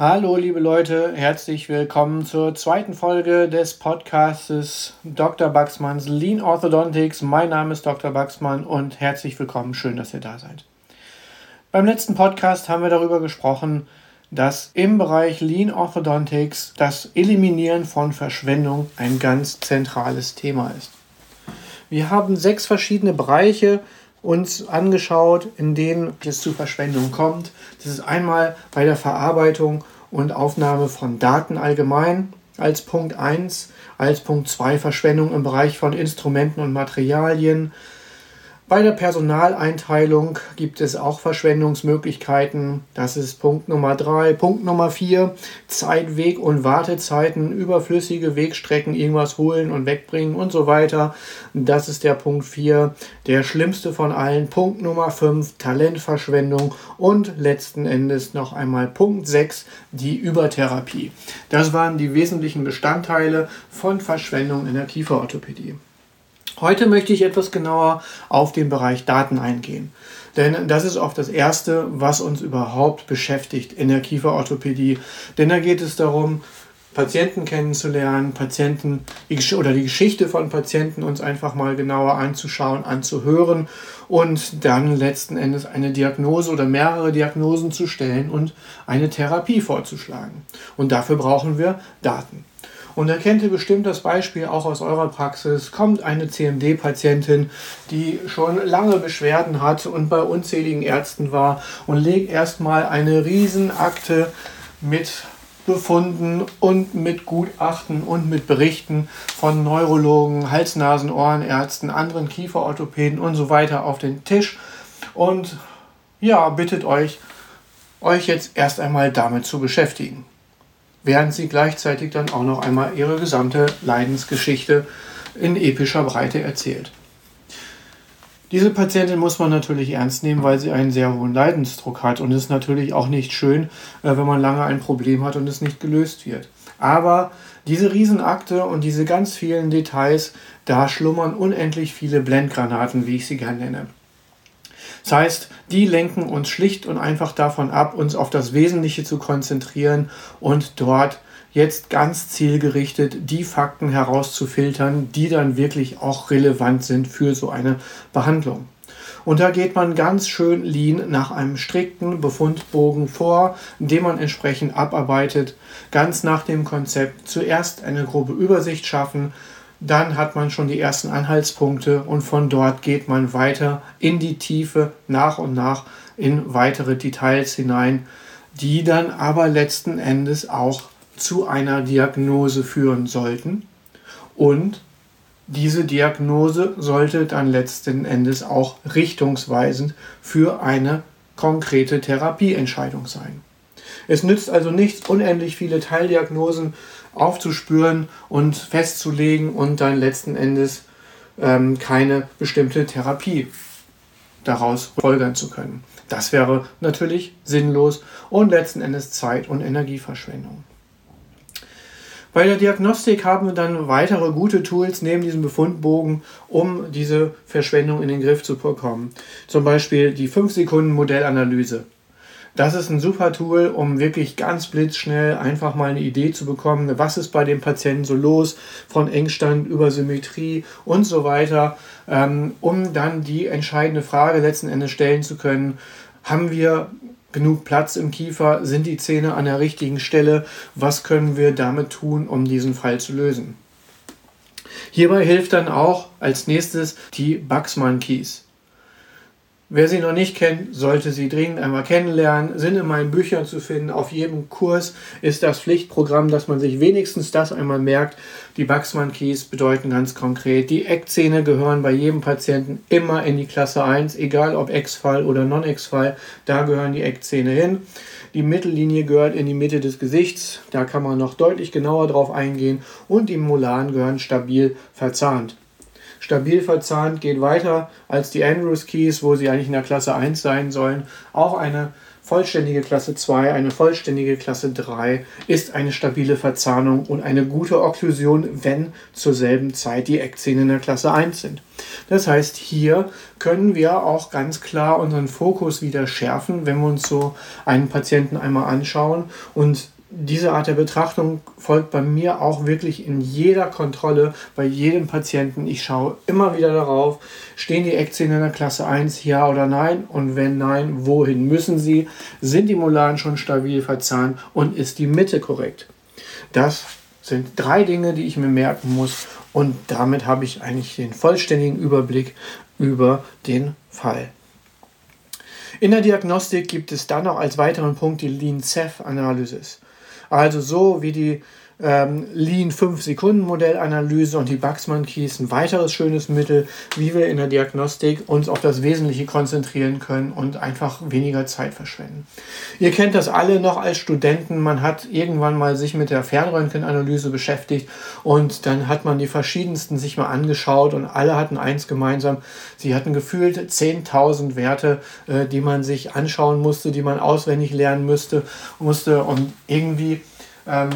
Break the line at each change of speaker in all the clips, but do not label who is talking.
Hallo liebe Leute, herzlich willkommen zur zweiten Folge des Podcasts Dr. Baxmanns Lean Orthodontics. Mein Name ist Dr. Baxmann und herzlich willkommen, schön, dass ihr da seid. Beim letzten Podcast haben wir darüber gesprochen, dass im Bereich Lean Orthodontics das Eliminieren von Verschwendung ein ganz zentrales Thema ist. Wir haben sechs verschiedene Bereiche uns angeschaut, in denen es zu Verschwendung kommt. Das ist einmal bei der Verarbeitung und Aufnahme von Daten allgemein als Punkt 1, als Punkt 2 Verschwendung im Bereich von Instrumenten und Materialien, bei der Personaleinteilung gibt es auch Verschwendungsmöglichkeiten. Das ist Punkt Nummer drei. Punkt Nummer vier: Zeit, Weg und Wartezeiten, überflüssige Wegstrecken, irgendwas holen und wegbringen und so weiter. Das ist der Punkt vier. Der schlimmste von allen. Punkt Nummer fünf: Talentverschwendung. Und letzten Endes noch einmal Punkt sechs: die Übertherapie. Das waren die wesentlichen Bestandteile von Verschwendung in der Kieferorthopädie. Heute möchte ich etwas genauer auf den Bereich Daten eingehen. Denn das ist oft das Erste, was uns überhaupt beschäftigt in der Kieferorthopädie. Denn da geht es darum, Patienten kennenzulernen, Patienten oder die Geschichte von Patienten uns einfach mal genauer anzuschauen, anzuhören und dann letzten Endes eine Diagnose oder mehrere Diagnosen zu stellen und eine Therapie vorzuschlagen. Und dafür brauchen wir Daten. Und er kennt ihr bestimmt das Beispiel auch aus eurer Praxis. Kommt eine CMD-Patientin, die schon lange Beschwerden hat und bei unzähligen Ärzten war und legt erstmal eine Riesenakte mit Befunden und mit Gutachten und mit Berichten von Neurologen, Hals-Nasen, Ohrenärzten, anderen Kieferorthopäden und so weiter auf den Tisch und ja, bittet euch, euch jetzt erst einmal damit zu beschäftigen während sie gleichzeitig dann auch noch einmal ihre gesamte Leidensgeschichte in epischer Breite erzählt. Diese Patientin muss man natürlich ernst nehmen, weil sie einen sehr hohen Leidensdruck hat und es ist natürlich auch nicht schön, äh, wenn man lange ein Problem hat und es nicht gelöst wird. Aber diese Riesenakte und diese ganz vielen Details, da schlummern unendlich viele Blendgranaten, wie ich sie gerne nenne. Das heißt, die lenken uns schlicht und einfach davon ab, uns auf das Wesentliche zu konzentrieren und dort jetzt ganz zielgerichtet die Fakten herauszufiltern, die dann wirklich auch relevant sind für so eine Behandlung. Und da geht man ganz schön lean nach einem strikten Befundbogen vor, den man entsprechend abarbeitet, ganz nach dem Konzept zuerst eine grobe Übersicht schaffen, dann hat man schon die ersten Anhaltspunkte und von dort geht man weiter in die Tiefe, nach und nach in weitere Details hinein, die dann aber letzten Endes auch zu einer Diagnose führen sollten. Und diese Diagnose sollte dann letzten Endes auch richtungsweisend für eine konkrete Therapieentscheidung sein. Es nützt also nichts, unendlich viele Teildiagnosen aufzuspüren und festzulegen und dann letzten Endes ähm, keine bestimmte Therapie daraus folgern zu können. Das wäre natürlich sinnlos und letzten Endes Zeit- und Energieverschwendung. Bei der Diagnostik haben wir dann weitere gute Tools neben diesem Befundbogen, um diese Verschwendung in den Griff zu bekommen. Zum Beispiel die 5-Sekunden-Modellanalyse. Das ist ein super Tool, um wirklich ganz blitzschnell einfach mal eine Idee zu bekommen, was ist bei dem Patienten so los, von Engstand über Symmetrie und so weiter, ähm, um dann die entscheidende Frage letzten Endes stellen zu können, haben wir genug Platz im Kiefer, sind die Zähne an der richtigen Stelle, was können wir damit tun, um diesen Fall zu lösen. Hierbei hilft dann auch als nächstes die Baxman Keys. Wer sie noch nicht kennt, sollte sie dringend einmal kennenlernen. Sind in meinen Büchern zu finden. Auf jedem Kurs ist das Pflichtprogramm, dass man sich wenigstens das einmal merkt. Die Baxman Keys bedeuten ganz konkret, die Eckzähne gehören bei jedem Patienten immer in die Klasse 1, egal ob Ex-Fall oder Non-Ex-Fall. Da gehören die Eckzähne hin. Die Mittellinie gehört in die Mitte des Gesichts. Da kann man noch deutlich genauer drauf eingehen. Und die Molaren gehören stabil verzahnt stabil verzahnt, geht weiter als die Andrews Keys, wo sie eigentlich in der Klasse 1 sein sollen. Auch eine vollständige Klasse 2, eine vollständige Klasse 3 ist eine stabile Verzahnung und eine gute Okklusion, wenn zur selben Zeit die Eckzähne in der Klasse 1 sind. Das heißt, hier können wir auch ganz klar unseren Fokus wieder schärfen, wenn wir uns so einen Patienten einmal anschauen und diese Art der Betrachtung folgt bei mir auch wirklich in jeder Kontrolle, bei jedem Patienten. Ich schaue immer wieder darauf, stehen die Eckzähne in der Klasse 1, ja oder nein? Und wenn nein, wohin müssen sie? Sind die Molaren schon stabil verzahnt und ist die Mitte korrekt? Das sind drei Dinge, die ich mir merken muss und damit habe ich eigentlich den vollständigen Überblick über den Fall. In der Diagnostik gibt es dann noch als weiteren Punkt die Lean-Ceph-Analysis. Also so wie die ähm, Lean 5-Sekunden-Modellanalyse und die Baxman Keys ein weiteres schönes Mittel, wie wir in der Diagnostik uns auf das Wesentliche konzentrieren können und einfach weniger Zeit verschwenden. Ihr kennt das alle noch als Studenten. Man hat irgendwann mal sich mit der Fernröntgenanalyse beschäftigt und dann hat man die verschiedensten sich mal angeschaut und alle hatten eins gemeinsam. Sie hatten gefühlt 10.000 Werte, äh, die man sich anschauen musste, die man auswendig lernen müsste, musste und irgendwie ähm,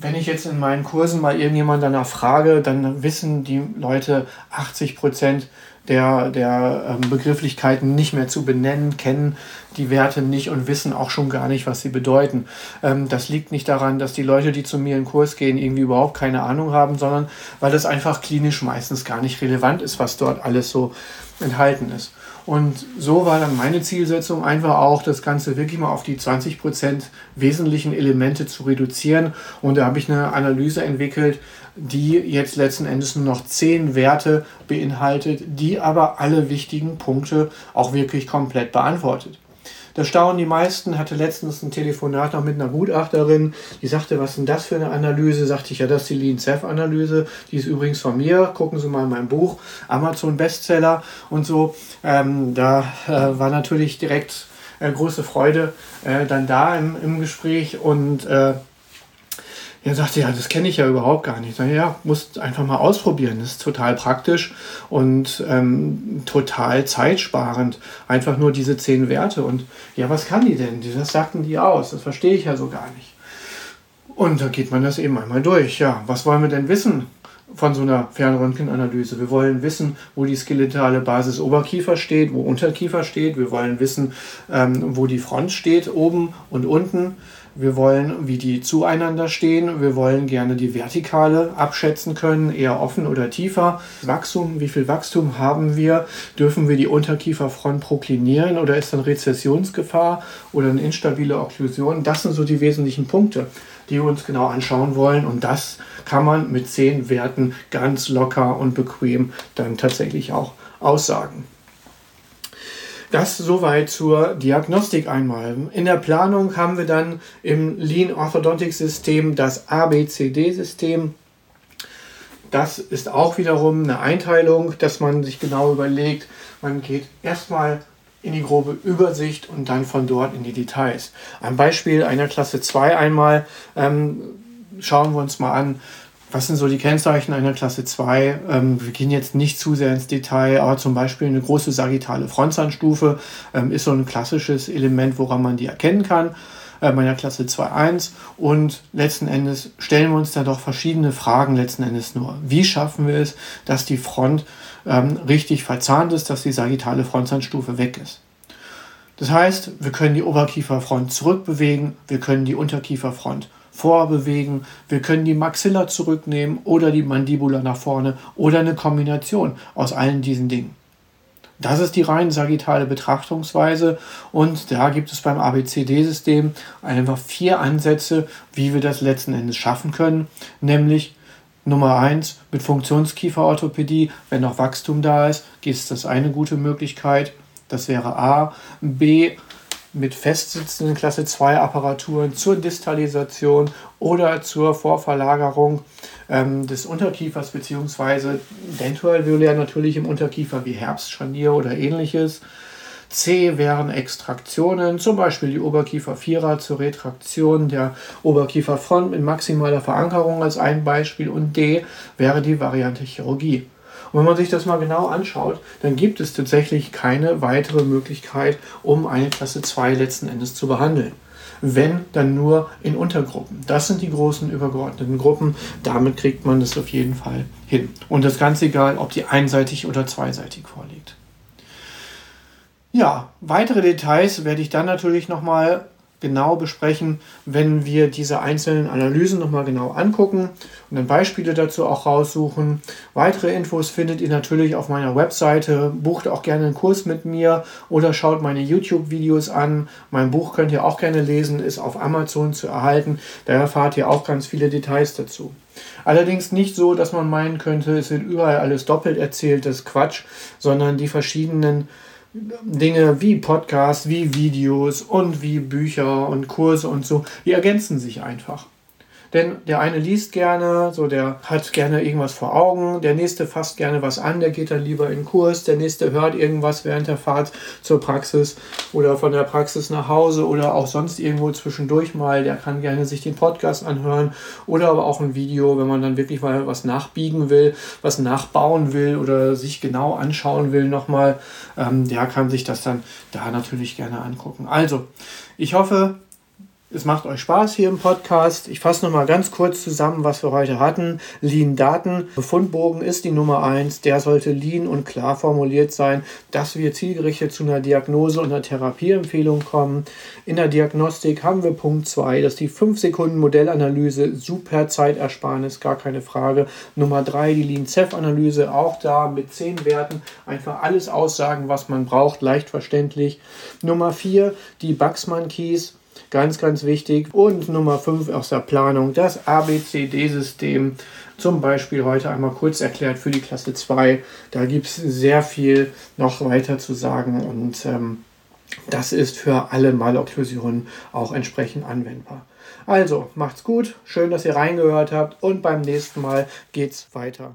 wenn ich jetzt in meinen Kursen mal irgendjemand danach frage, dann wissen die Leute 80 Prozent der, der ähm, Begrifflichkeiten nicht mehr zu benennen, kennen die Werte nicht und wissen auch schon gar nicht, was sie bedeuten. Ähm, das liegt nicht daran, dass die Leute, die zu mir in den Kurs gehen, irgendwie überhaupt keine Ahnung haben, sondern weil es einfach klinisch meistens gar nicht relevant ist, was dort alles so enthalten ist. Und so war dann meine Zielsetzung einfach auch, das Ganze wirklich mal auf die 20% wesentlichen Elemente zu reduzieren. Und da habe ich eine Analyse entwickelt, die jetzt letzten Endes nur noch 10 Werte beinhaltet, die aber alle wichtigen Punkte auch wirklich komplett beantwortet. Da staunen die meisten, hatte letztens ein Telefonat noch mit einer Gutachterin, die sagte, was ist denn das für eine Analyse? Sagte ich, ja, das ist die Lean Ceph Analyse, die ist übrigens von mir, gucken Sie mal in mein Buch, Amazon Bestseller und so. Ähm, da äh, war natürlich direkt äh, große Freude äh, dann da im, im Gespräch und äh, er sagte, ja, das kenne ich ja überhaupt gar nicht. Ich sage, ja, musst einfach mal ausprobieren. Das ist total praktisch und ähm, total zeitsparend. Einfach nur diese zehn Werte. Und ja, was kann die denn? Das sagten die aus. Das verstehe ich ja so gar nicht. Und da geht man das eben einmal durch. Ja, was wollen wir denn wissen von so einer Fernröntgenanalyse? Wir wollen wissen, wo die skeletale Basis Oberkiefer steht, wo Unterkiefer steht. Wir wollen wissen, ähm, wo die Front steht, oben und unten. Wir wollen, wie die zueinander stehen. Wir wollen gerne die Vertikale abschätzen können, eher offen oder tiefer. Wachstum, wie viel Wachstum haben wir? Dürfen wir die Unterkieferfront proklinieren oder ist dann Rezessionsgefahr oder eine instabile Okklusion? Das sind so die wesentlichen Punkte, die wir uns genau anschauen wollen. Und das kann man mit zehn Werten ganz locker und bequem dann tatsächlich auch aussagen. Das soweit zur Diagnostik einmal. In der Planung haben wir dann im Lean Orthodontic System das ABCD-System. Das ist auch wiederum eine Einteilung, dass man sich genau überlegt, man geht erstmal in die grobe Übersicht und dann von dort in die Details. Ein Beispiel einer Klasse 2 einmal ähm, schauen wir uns mal an, was sind so die Kennzeichen einer Klasse 2? Ähm, wir gehen jetzt nicht zu sehr ins Detail, aber zum Beispiel eine große sagittale Frontzahnstufe ähm, ist so ein klassisches Element, woran man die erkennen kann äh, bei der Klasse 2.1 und letzten Endes stellen wir uns da doch verschiedene Fragen letzten Endes nur. Wie schaffen wir es, dass die Front ähm, richtig verzahnt ist, dass die sagittale Frontzahnstufe weg ist? Das heißt, wir können die Oberkieferfront zurückbewegen, wir können die Unterkieferfront vorbewegen. Wir können die Maxilla zurücknehmen oder die Mandibula nach vorne oder eine Kombination aus allen diesen Dingen. Das ist die rein sagittale Betrachtungsweise und da gibt es beim ABCD-System einfach vier Ansätze, wie wir das letzten Endes schaffen können, nämlich Nummer eins mit Funktionskieferorthopädie, wenn noch Wachstum da ist, ist das eine gute Möglichkeit. Das wäre A. B mit festsitzenden Klasse 2 Apparaturen zur Distalisation oder zur Vorverlagerung ähm, des Unterkiefers bzw. dentoalveolär natürlich im Unterkiefer wie Herbstscharnier oder ähnliches. C wären Extraktionen, zum Beispiel die Oberkiefer-Vierer zur Retraktion der Oberkieferfront mit maximaler Verankerung als ein Beispiel. Und D wäre die Variante Chirurgie. Und wenn man sich das mal genau anschaut, dann gibt es tatsächlich keine weitere Möglichkeit, um eine Klasse 2 letzten Endes zu behandeln. Wenn, dann nur in Untergruppen. Das sind die großen übergeordneten Gruppen. Damit kriegt man das auf jeden Fall hin. Und das ganz egal, ob die einseitig oder zweiseitig vorliegt. Ja, weitere Details werde ich dann natürlich nochmal genau besprechen, wenn wir diese einzelnen Analysen nochmal genau angucken und dann Beispiele dazu auch raussuchen. Weitere Infos findet ihr natürlich auf meiner Webseite. Bucht auch gerne einen Kurs mit mir oder schaut meine YouTube-Videos an. Mein Buch könnt ihr auch gerne lesen, ist auf Amazon zu erhalten. Da erfahrt ihr auch ganz viele Details dazu. Allerdings nicht so, dass man meinen könnte, es wird überall alles doppelt erzählt, das ist Quatsch, sondern die verschiedenen Dinge wie Podcasts, wie Videos und wie Bücher und Kurse und so, die ergänzen sich einfach. Denn der eine liest gerne, so der hat gerne irgendwas vor Augen, der nächste fasst gerne was an, der geht dann lieber in den Kurs, der nächste hört irgendwas während der Fahrt zur Praxis oder von der Praxis nach Hause oder auch sonst irgendwo zwischendurch mal, der kann gerne sich den Podcast anhören oder aber auch ein Video, wenn man dann wirklich mal was nachbiegen will, was nachbauen will oder sich genau anschauen will nochmal, ähm, der kann sich das dann da natürlich gerne angucken. Also, ich hoffe, es macht euch Spaß hier im Podcast. Ich fasse nochmal ganz kurz zusammen, was wir heute hatten. Lean Daten. Befundbogen ist die Nummer 1. Der sollte lean und klar formuliert sein, dass wir zielgerichtet zu einer Diagnose und einer Therapieempfehlung kommen. In der Diagnostik haben wir Punkt 2, dass die 5 Sekunden Modellanalyse super Zeitersparnis, gar keine Frage. Nummer 3, die Lean-Cef-Analyse, auch da mit 10 Werten einfach alles aussagen, was man braucht, leicht verständlich. Nummer 4, die Baxman-Keys Ganz, ganz wichtig. Und Nummer 5 aus der Planung, das ABCD-System. Zum Beispiel heute einmal kurz erklärt für die Klasse 2. Da gibt es sehr viel noch weiter zu sagen und ähm, das ist für alle Malokklusionen auch entsprechend anwendbar. Also, macht's gut, schön, dass ihr reingehört habt und beim nächsten Mal geht's weiter.